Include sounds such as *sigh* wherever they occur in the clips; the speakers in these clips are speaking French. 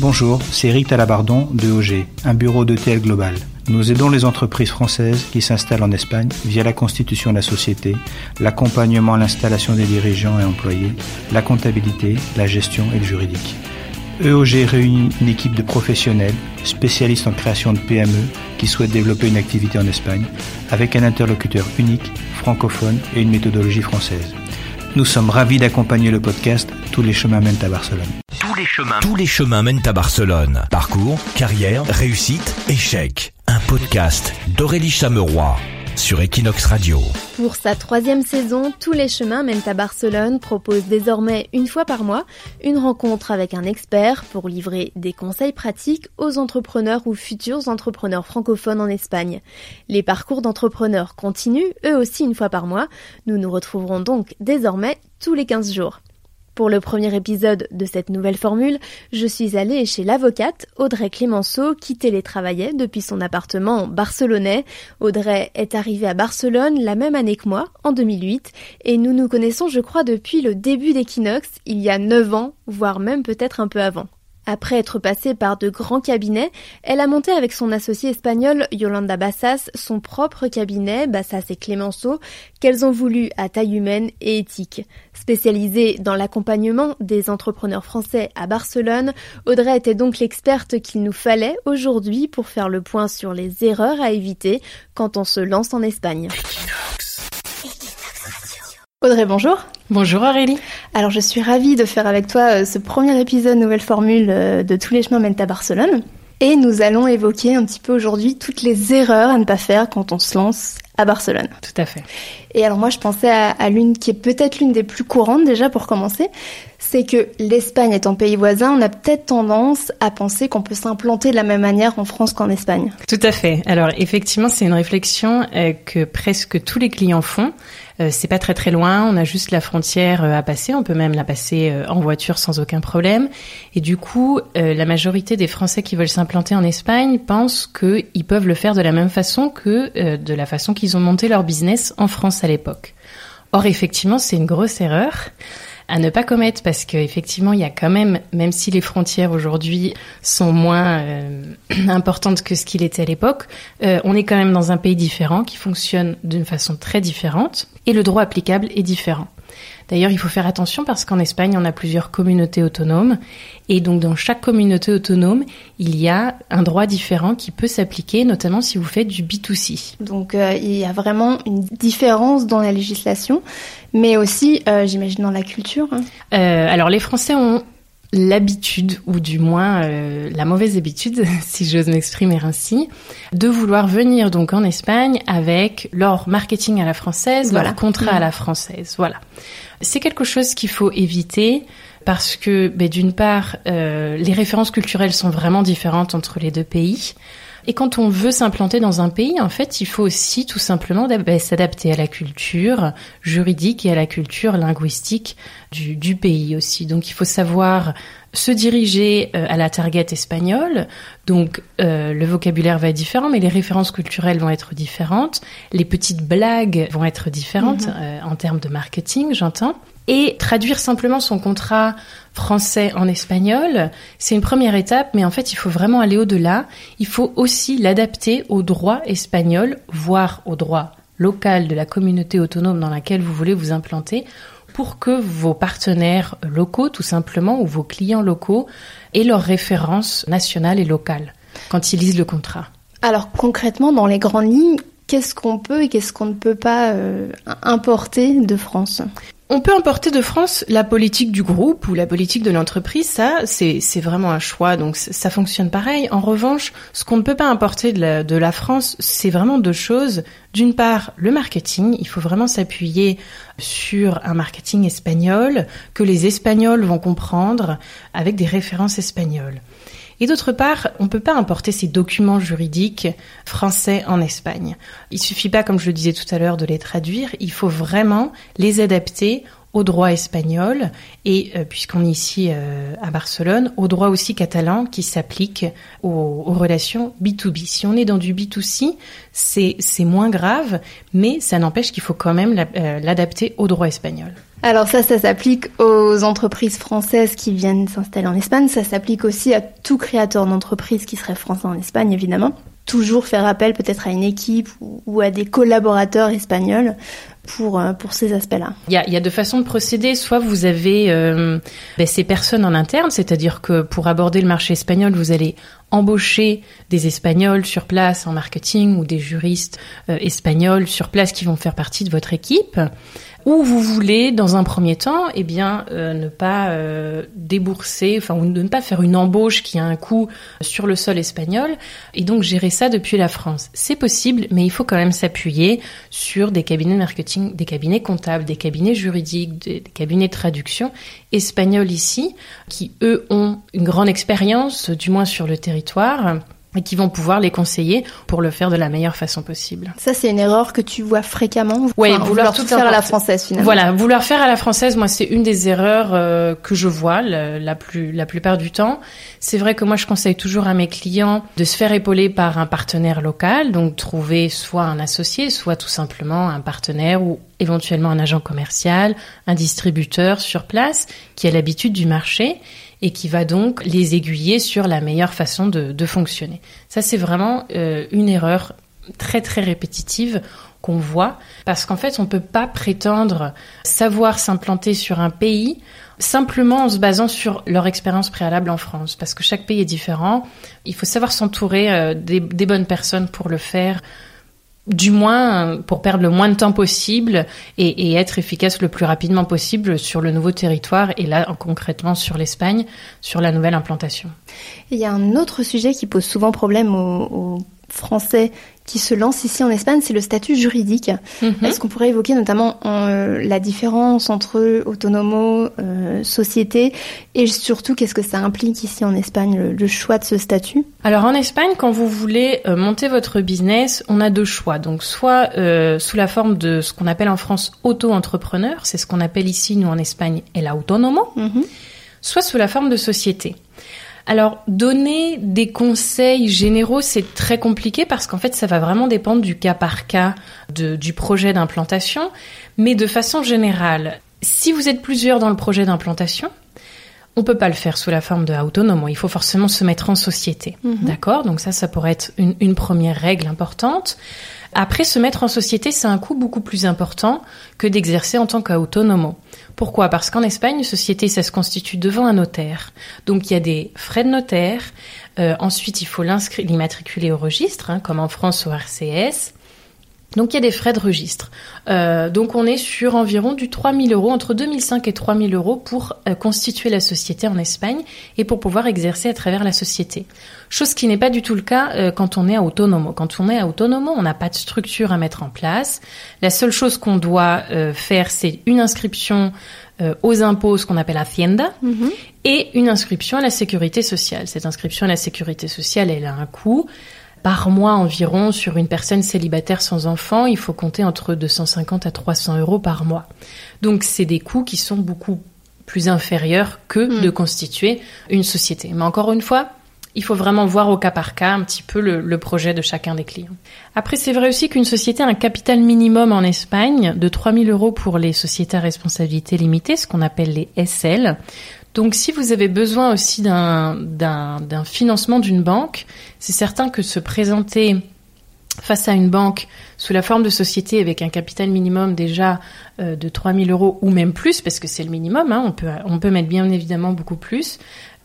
Bonjour, c'est Eric Talabardon de OG, un bureau d'ETL Global. Nous aidons les entreprises françaises qui s'installent en Espagne via la constitution de la société, l'accompagnement à l'installation des dirigeants et employés, la comptabilité, la gestion et le juridique. EOG réunit une équipe de professionnels, spécialistes en création de PME, qui souhaitent développer une activité en Espagne, avec un interlocuteur unique, francophone et une méthodologie française. Nous sommes ravis d'accompagner le podcast Tous les chemins mènent à Barcelone. Tous les chemins, tous les chemins mènent à Barcelone. Parcours, carrière, réussite, échec. Un podcast d'Aurélie Chameroy sur Equinox Radio. Pour sa troisième saison, Tous les chemins mènent à Barcelone propose désormais une fois par mois une rencontre avec un expert pour livrer des conseils pratiques aux entrepreneurs ou futurs entrepreneurs francophones en Espagne. Les parcours d'entrepreneurs continuent eux aussi une fois par mois. Nous nous retrouverons donc désormais tous les 15 jours. Pour le premier épisode de cette nouvelle formule, je suis allée chez l'avocate Audrey Clémenceau qui télétravaillait depuis son appartement barcelonais. Audrey est arrivée à Barcelone la même année que moi, en 2008, et nous nous connaissons je crois depuis le début d'Equinox, il y a 9 ans, voire même peut-être un peu avant. Après être passée par de grands cabinets, elle a monté avec son associé espagnol Yolanda Bassas son propre cabinet, Bassas et Clémenceau, qu'elles ont voulu à taille humaine et éthique. Spécialisée dans l'accompagnement des entrepreneurs français à Barcelone, Audrey était donc l'experte qu'il nous fallait aujourd'hui pour faire le point sur les erreurs à éviter quand on se lance en Espagne. Audrey, bonjour. Bonjour Aurélie. Alors je suis ravie de faire avec toi euh, ce premier épisode nouvelle formule euh, de Tous les chemins mènent à Barcelone. Et nous allons évoquer un petit peu aujourd'hui toutes les erreurs à ne pas faire quand on se lance à Barcelone. Tout à fait. Et alors moi je pensais à, à l'une qui est peut-être l'une des plus courantes déjà pour commencer, c'est que l'Espagne étant pays voisin, on a peut-être tendance à penser qu'on peut s'implanter de la même manière en France qu'en Espagne. Tout à fait. Alors effectivement c'est une réflexion euh, que presque tous les clients font. Euh, c'est pas très très loin, on a juste la frontière euh, à passer, on peut même la passer euh, en voiture sans aucun problème. Et du coup, la majorité des Français qui veulent s'implanter en Espagne pensent qu'ils peuvent le faire de la même façon que de la façon qu'ils ont monté leur business en France à l'époque. Or, effectivement, c'est une grosse erreur à ne pas commettre parce qu'effectivement, il y a quand même, même si les frontières aujourd'hui sont moins euh, *clears throat* importantes que ce qu'il était à l'époque, euh, on est quand même dans un pays différent qui fonctionne d'une façon très différente et le droit applicable est différent. D'ailleurs, il faut faire attention parce qu'en Espagne, on a plusieurs communautés autonomes. Et donc, dans chaque communauté autonome, il y a un droit différent qui peut s'appliquer, notamment si vous faites du B2C. Donc, euh, il y a vraiment une différence dans la législation, mais aussi, euh, j'imagine, dans la culture. Hein. Euh, alors, les Français ont l'habitude, ou du moins euh, la mauvaise habitude, *laughs* si j'ose m'exprimer ainsi, de vouloir venir donc en Espagne avec leur marketing à la française, leur contrat à mmh. la française. Voilà. C'est quelque chose qu'il faut éviter parce que, ben, d'une part, euh, les références culturelles sont vraiment différentes entre les deux pays. Et quand on veut s'implanter dans un pays, en fait, il faut aussi tout simplement ben, s'adapter à la culture juridique et à la culture linguistique du, du pays aussi. Donc il faut savoir se diriger euh, à la target espagnole. Donc euh, le vocabulaire va être différent, mais les références culturelles vont être différentes. Les petites blagues vont être différentes mhm. euh, en termes de marketing, j'entends. Et traduire simplement son contrat français en espagnol, c'est une première étape, mais en fait, il faut vraiment aller au-delà. Il faut aussi l'adapter au droit espagnol, voire au droit local de la communauté autonome dans laquelle vous voulez vous implanter, pour que vos partenaires locaux, tout simplement, ou vos clients locaux, aient leurs références nationales et locales quand ils lisent le contrat. Alors concrètement, dans les grandes lignes, qu'est-ce qu'on peut et qu'est-ce qu'on ne peut pas euh, importer de France? On peut importer de France la politique du groupe ou la politique de l'entreprise, ça c'est vraiment un choix, donc ça fonctionne pareil. En revanche, ce qu'on ne peut pas importer de la, de la France, c'est vraiment deux choses. D'une part, le marketing, il faut vraiment s'appuyer sur un marketing espagnol que les Espagnols vont comprendre avec des références espagnoles. Et d'autre part, on ne peut pas importer ces documents juridiques français en Espagne. Il suffit pas, comme je le disais tout à l'heure, de les traduire, il faut vraiment les adapter au droit espagnol et, euh, puisqu'on est ici euh, à Barcelone, au droit aussi catalan qui s'applique aux, relations B2B. Si on est dans du B2C, c'est moins grave, mais ça n'empêche qu'il faut quand même euh, l'adapter au droit espagnol. Alors ça, ça s'applique aux entreprises françaises qui viennent s'installer en Espagne. Ça s'applique aussi à tout créateur d'entreprise qui serait français en Espagne, évidemment. Toujours faire appel peut-être à une équipe ou à des collaborateurs espagnols pour, euh, pour ces aspects-là. Il y a, y a deux façons de procéder. Soit vous avez euh, ben, ces personnes en interne, c'est-à-dire que pour aborder le marché espagnol, vous allez embaucher des Espagnols sur place en marketing ou des juristes euh, espagnols sur place qui vont faire partie de votre équipe ou vous voulez, dans un premier temps, eh bien, euh, ne pas euh, débourser, enfin, ou ne pas faire une embauche qui a un coût sur le sol espagnol, et donc gérer ça depuis la France. C'est possible, mais il faut quand même s'appuyer sur des cabinets de marketing, des cabinets comptables, des cabinets juridiques, des, des cabinets de traduction espagnols ici, qui eux ont une grande expérience, du moins sur le territoire et qui vont pouvoir les conseiller pour le faire de la meilleure façon possible. Ça, c'est une erreur que tu vois fréquemment. Oui, vouloir, tout faire à la française finalement. Voilà, vouloir faire à la française, moi, c'est une des erreurs euh, que je vois la, plus la plupart du temps. C'est vrai que moi, je conseille toujours à mes clients de se faire épauler par un partenaire local, donc trouver soit un associé, soit tout simplement un partenaire ou éventuellement un agent commercial, un distributeur sur place qui a l'habitude du marché et qui va donc les aiguiller sur la meilleure façon de, fonctionner. Ça, c'est vraiment euh, une erreur très très répétitive qu'on voit parce qu'en fait, on peut pas prétendre savoir s'implanter sur un pays simplement en se basant sur leur expérience préalable en France, parce que chaque pays est différent. Il faut savoir s'entourer euh, des, bonnes personnes pour le faire du moins pour perdre le moins de temps possible et, être efficace le plus rapidement possible sur le nouveau territoire et là concrètement sur l'Espagne, sur la nouvelle implantation. Il y a un autre sujet qui pose souvent problème aux Français qui se lance ici en Espagne, c'est le statut juridique. Mhm. Est-ce qu'on pourrait évoquer notamment euh, la différence entre autonomo, euh, société, et surtout qu'est-ce que ça implique ici en Espagne, le, choix de ce statut? Alors en Espagne, quand vous voulez euh, monter votre business, on a deux choix. Donc soit sous la forme de ce qu'on appelle en France auto-entrepreneur, c'est ce qu'on appelle ici, nous en Espagne, el autónomo, mhm. soit sous la forme de société. Alors, donner des conseils généraux, c'est très compliqué parce qu'en fait, ça va vraiment dépendre du cas par cas du projet d'implantation. Mais de façon générale, si vous êtes plusieurs dans le projet d'implantation, on peut pas le faire sous la forme de autonome. Il faut forcément se mettre en société. Mhm. D'accord? Donc ça, ça pourrait être une, une première règle importante. Après, se mettre en société, c'est un coût beaucoup plus important que d'exercer en tant qu'autonomo. Pourquoi? Parce qu'en Espagne, une société, ça se constitue devant un notaire. Donc il y a des frais de notaire. Euh, ensuite, il faut l'immatriculer au registre, hein, comme en France au RCS. Donc il y a des frais de registre. Euh, donc on est sur environ du 3000 euros, entre 2005 et 3000 euros pour euh, constituer la société en Espagne et pour pouvoir exercer à travers la société. Chose qui n'est pas du tout le cas euh, quand on est à autonomo. Quand on est à autonomo, on n'a pas de structure à mettre en place. La seule chose qu'on doit faire, c'est une inscription aux impôts, ce qu'on appelle Hacienda, mm-hmm. et une inscription à la sécurité sociale. Cette inscription à la sécurité sociale, elle a un coût par mois environ sur une personne célibataire sans enfant, il faut compter entre 250 à 300 euros par mois. Donc c'est des coûts qui sont beaucoup plus inférieurs que hmm. de constituer une société. Mais encore une fois, il faut vraiment voir au cas par cas un petit peu le, projet de chacun des clients. Après, c'est vrai aussi qu'une société a un capital minimum en Espagne de 3000 euros pour les sociétés à responsabilité limitée, ce qu'on appelle les SL. Donc si vous avez besoin aussi d'un financement d'une banque, c'est certain que se présenter face à une banque sous la forme de société avec un capital minimum déjà euh, de 3000 euros ou même plus, parce que c'est le minimum, hein, on, peut, on peut mettre bien évidemment beaucoup plus,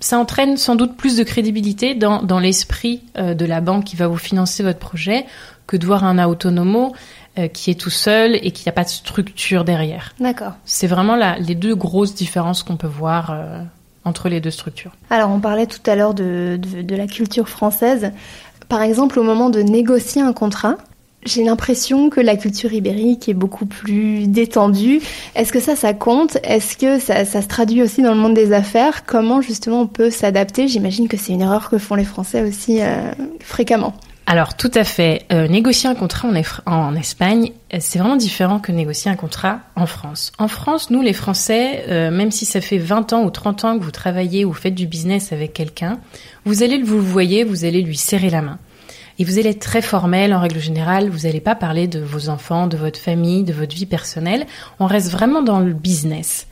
ça entraîne sans doute plus de crédibilité dans, l'esprit euh, de la banque qui va vous financer votre projet que de voir un autonomo euh, qui est tout seul et qui n'a pas de structure derrière. D'accord. C'est vraiment la, les deux grosses différences qu'on peut voir euh, entre les deux structures. Alors, on parlait tout à l'heure de, de, de la culture française. Par exemple, au moment de négocier un contrat, j'ai l'impression que la culture ibérique est beaucoup plus détendue. Est-ce que ça, ça compte? Est-ce que ça, ça, se traduit aussi dans le monde des affaires? Comment justement on peut s'adapter? J'imagine que c'est une erreur que font les Français aussi euh, fréquemment. Alors tout à fait. Euh, négocier un contrat en, en Espagne, euh, c'est vraiment différent que négocier un contrat en France. En France, nous les Français, euh, même si ça fait 20 ans ou 30 ans que vous travaillez ou faites du business avec quelqu'un, vous allez vous le voyez, vous allez lui serrer la main. Et vous allez être très formel en règle générale, vous n'allez pas parler de vos enfants, de votre famille, de votre vie personnelle. On reste vraiment dans le business.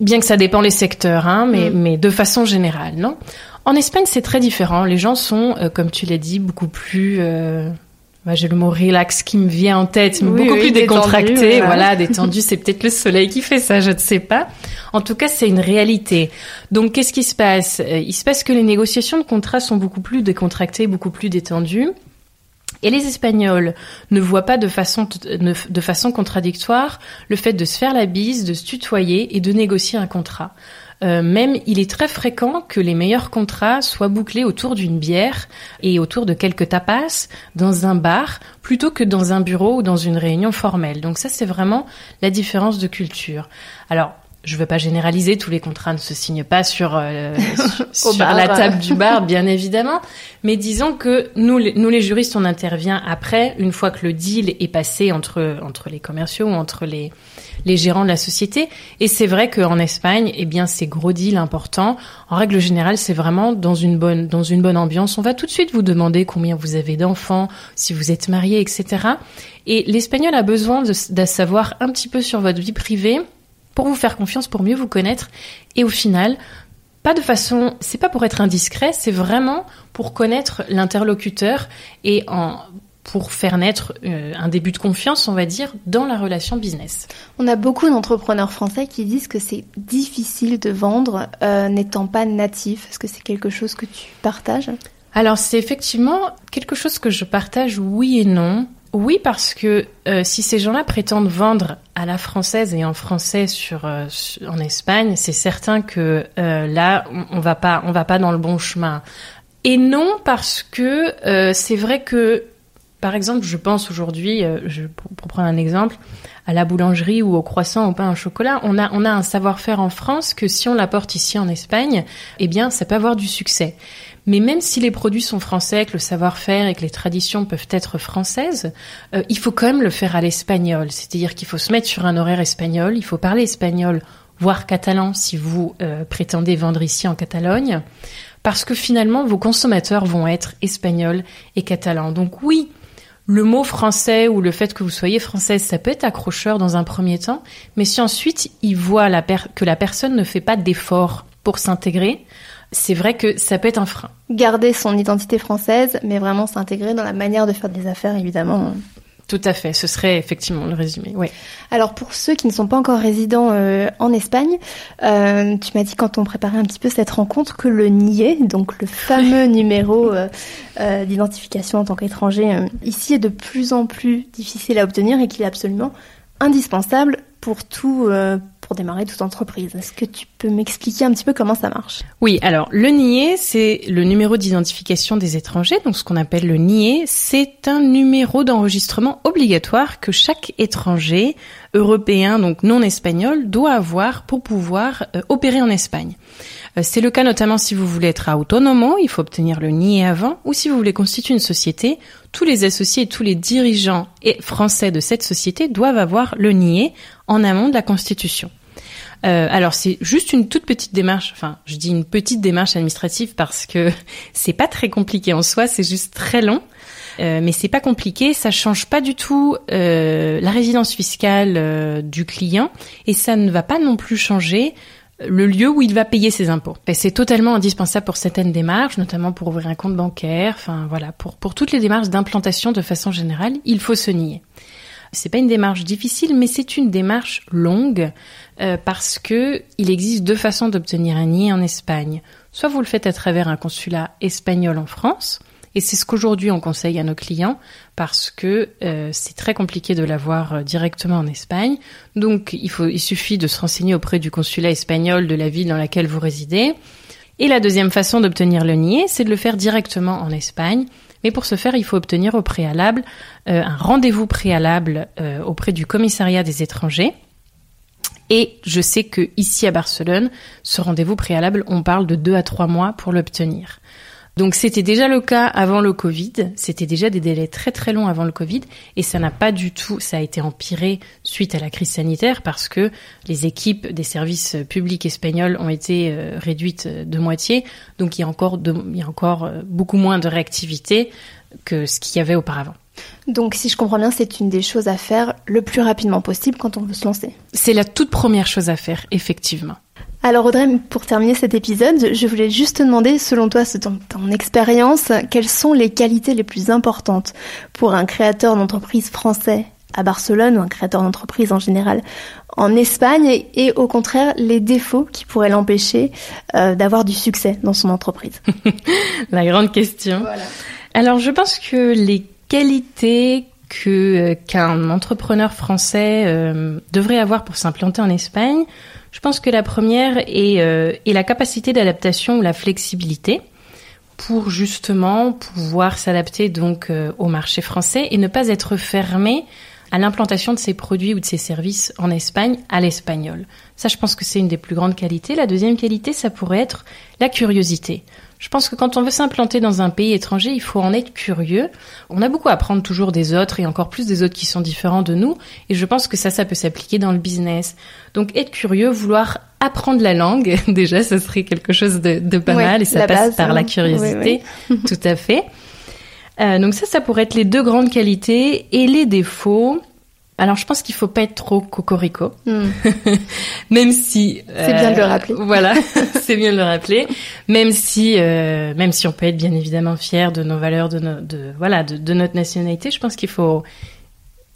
Bien que ça dépend les secteurs, hein, mais, mm. mais de façon générale, non? En Espagne, c'est très différent. Les gens sont, euh, comme tu l'as dit, beaucoup plus... Euh, bah, j'ai le mot relax qui me vient en tête, mais beaucoup plus décontracté, voilà, détendu. c'est peut-être le soleil qui fait ça, je ne sais pas. En tout cas, c'est une réalité. Donc, qu'est-ce qui se passe? Euh, Il se passe que les négociations de contrats sont beaucoup plus décontractées, beaucoup plus détendues. Et les Espagnols ne voient pas de façon, de façon contradictoire le fait de se faire la bise, de se tutoyer et de négocier un contrat. Euh, même, il est très fréquent que les meilleurs contrats soient bouclés autour d'une bière et autour de quelques tapas dans un bar plutôt que dans un bureau ou dans une réunion formelle. Donc ça, c'est vraiment la différence de culture. Alors, je ne veux pas généraliser, tous les contrats ne se signent pas sur, euh, *laughs* sur la table du bar, bien évidemment. Mais disons que nous, les, nous les juristes, on intervient après, une fois que le deal est passé entre entre les commerciaux ou entre les les gérants de la société. Et c'est vrai qu'en Espagne, eh bien, ces gros deals importants, en règle générale, c'est vraiment dans une bonne dans une bonne ambiance. On va tout de suite vous demander combien vous avez d'enfants, si vous êtes marié, etc. Et l'espagnol a besoin de, de savoir un petit peu sur votre vie privée pour vous faire confiance, pour mieux vous connaître. Et au final, pas de façon, c'est pas pour être indiscret, c'est vraiment pour connaître l'interlocuteur et en pour faire naître euh, un début de confiance, on va dire, dans la relation business. On a beaucoup d'entrepreneurs français qui disent que c'est difficile de vendre euh, n'étant pas natif. Est-ce que c'est quelque chose que tu partages? Alors c'est effectivement quelque chose que je partage, oui et non. Oui, parce que euh, si ces gens-là prétendent vendre à la française et en français euh, en Espagne, c'est certain que euh, là, on, on va pas dans le bon chemin. Et non, parce que c'est vrai que, par exemple, je pense aujourd'hui, pour, pour, prendre un exemple, à la boulangerie ou au croissant, au pain au chocolat, on a, on a un savoir-faire en France que si on l'apporte ici en Espagne, eh bien, ça peut avoir du succès. Mais même si les produits sont français, que le savoir-faire et que les traditions peuvent être françaises, euh, il faut quand même le faire à l'espagnol. C'est-à-dire qu'il faut se mettre sur un horaire espagnol, il faut parler espagnol, voire catalan si vous euh, prétendez vendre ici en Catalogne, parce que finalement vos consommateurs vont être espagnols et catalans. Donc oui, le mot français ou le fait que vous soyez française, ça peut être accrocheur dans un premier temps, mais si ensuite ils voient la que la personne ne fait pas d'effort pour s'intégrer, c'est vrai que ça peut être un frein. Garder son identité française, mais vraiment s'intégrer dans la manière de faire des affaires, évidemment. Tout à fait, ce serait effectivement le résumé. Oui. Alors pour ceux qui ne sont pas encore résidents euh, en Espagne, euh, tu m'as dit quand on préparait un petit peu cette rencontre que le NIE, donc le fameux numéro euh, d'identification en tant qu'étranger, ici est de plus en plus difficile à obtenir et qu'il est absolument indispensable pour tout pour démarrer toute entreprise. Est-ce que tu peux m'expliquer un petit peu comment ça marche? Oui, alors le NIE, c'est le numéro d'identification des étrangers, donc ce qu'on appelle le NIE, c'est un numéro d'enregistrement obligatoire que chaque étranger européen, donc non espagnol, doit avoir pour pouvoir euh, opérer en Espagne. Euh, c'est le cas notamment si vous voulez être autonomo, il faut obtenir le NIE avant, ou si vous voulez constituer une société, tous les associés et tous les dirigeants et français de cette société doivent avoir le NIE en amont de la constitution. Euh, alors c'est juste une toute petite démarche, enfin je dis une petite démarche administrative parce que *laughs* c'est pas très compliqué en soi, c'est juste très long. Euh, mais c'est pas compliqué, ça change pas du tout euh, la résidence fiscale du client et ça ne va pas non plus changer le lieu où il va payer ses impôts. C'est totalement indispensable pour certaines démarches, notamment pour ouvrir un compte bancaire, enfin voilà, pour, pour toutes les démarches d'implantation de façon générale, il faut se nier. C'est pas une démarche difficile, mais c'est une démarche longue euh, parce que il existe deux façons d'obtenir un nier en Espagne. Soit vous le faites à travers un consulat espagnol en France, et c'est ce qu'aujourd'hui on conseille à nos clients parce que euh, c'est très compliqué de l'avoir euh, directement en Espagne. Donc il, faut, il suffit de se renseigner auprès du consulat espagnol de la ville dans laquelle vous résidez. Et la deuxième façon d'obtenir le nier, c'est de le faire directement en Espagne. Mais pour ce faire, il faut obtenir au préalable euh, un rendez-vous préalable auprès du commissariat des étrangers. Et je sais que ici à Barcelone, ce rendez-vous préalable, on parle de deux à trois mois pour l'obtenir. Donc c'était déjà le cas avant le Covid, c'était déjà des délais très très longs avant le Covid. Et ça n'a pas du tout, ça a été empiré suite à la crise sanitaire parce que les équipes des services publics espagnols ont été euh, réduites de moitié, donc il y a encore, il y a encore euh, beaucoup moins de réactivité que ce qu'il y avait auparavant. Donc si je comprends bien, c'est une des choses à faire le plus rapidement possible quand on veut se lancer. C'est la toute première chose à faire, effectivement. Alors Audrey, pour terminer cet épisode, je voulais juste te demander, selon toi, ton, ton expérience, quelles sont les qualités les plus importantes pour un créateur d'entreprise français à Barcelone ou un créateur d'entreprise en général en Espagne et, au contraire les défauts qui pourraient l'empêcher euh, d'avoir du succès dans son entreprise? *laughs* La grande question. Voilà. Alors je pense que les qualités euh, qu'un entrepreneur français euh, devrait avoir pour s'implanter en Espagne, je pense que la première est, euh, la capacité d'adaptation ou la flexibilité pour justement pouvoir s'adapter donc au marché français et ne pas être fermé à l'implantation de ses produits ou de ses services en Espagne à l'espagnol. Ça, je pense que c'est une des plus grandes qualités. La deuxième qualité, ça pourrait être la curiosité. Je pense que quand on veut s'implanter dans un pays étranger, il faut en être curieux. On a beaucoup à apprendre toujours des autres et encore plus des autres qui sont différents de nous. Et je pense que ça, ça peut s'appliquer dans le business. Donc être curieux, vouloir apprendre la langue, *laughs* déjà, ce serait quelque chose de, pas mal et ça passe par la hein. curiosité. Tout à fait. Euh, donc ça, ça pourrait être les deux grandes qualités et les défauts. Alors je pense qu'il faut pas être trop cocorico, hmm. *laughs* même si c'est bien de le euh, rappeler. Voilà, *laughs* c'est bien de le rappeler, même si euh, même si on peut être bien évidemment fier de nos valeurs, de, de voilà de, de, notre nationalité, je pense qu'il faut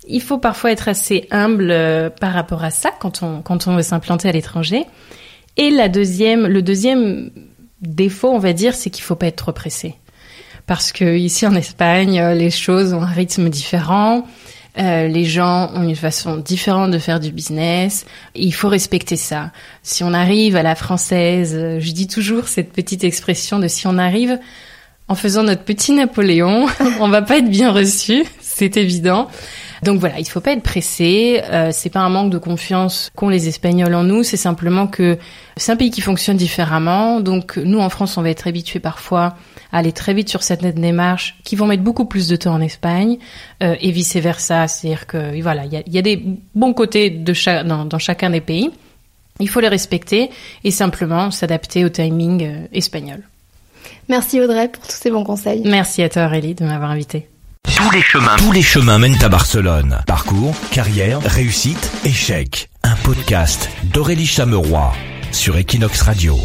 il faut parfois être assez humble euh, par rapport à ça quand on quand on veut s'implanter à l'étranger. Et la deuxième, le deuxième défaut, on va dire, c'est qu'il faut pas être trop pressé, parce que ici en Espagne, les choses ont un rythme différent. Euh, les gens ont une façon différente de faire du business. Il faut respecter ça. Si on arrive à la française, euh, je dis toujours cette petite expression de si on arrive en faisant notre petit Napoléon, *laughs* on va pas être bien reçu, c'est évident. Donc voilà, il faut pas être pressé. Euh, c'est pas un manque de confiance qu'ont les Espagnols en nous. C'est simplement que c'est un pays qui fonctionne différemment. Donc nous en France, on va être habitués parfois à aller très vite sur certaines démarches qui vont mettre beaucoup plus de temps en Espagne euh, et vice versa. C'est-à-dire que voilà, il y a, y a, des bons côtés de cha dans, dans, chacun des pays. Il faut les respecter et simplement s'adapter au timing euh, espagnol. Merci Audrey pour tous ces bons conseils. Merci à toi Aurélie de m'avoir invité. Tous les chemins, tous les chemins mènent à Barcelone. Parcours, carrière, réussite, échec. Un podcast d'Aurélie Chameroy sur Equinox Radio.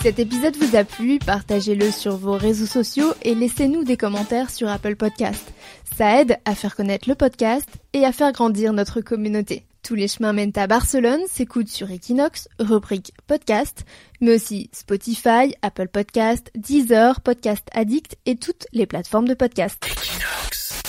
Si cet épisode vous a plu, partagez-le sur vos réseaux sociaux et laissez-nous des commentaires sur Apple Podcast. Ça aide à faire connaître le podcast et à faire grandir notre communauté. Tous les chemins mènent à Barcelone s'écoutent sur Equinox, rubrique podcast, mais aussi Spotify, Apple Podcast, Deezer, Podcast Addict et toutes les plateformes de podcast. Equinox.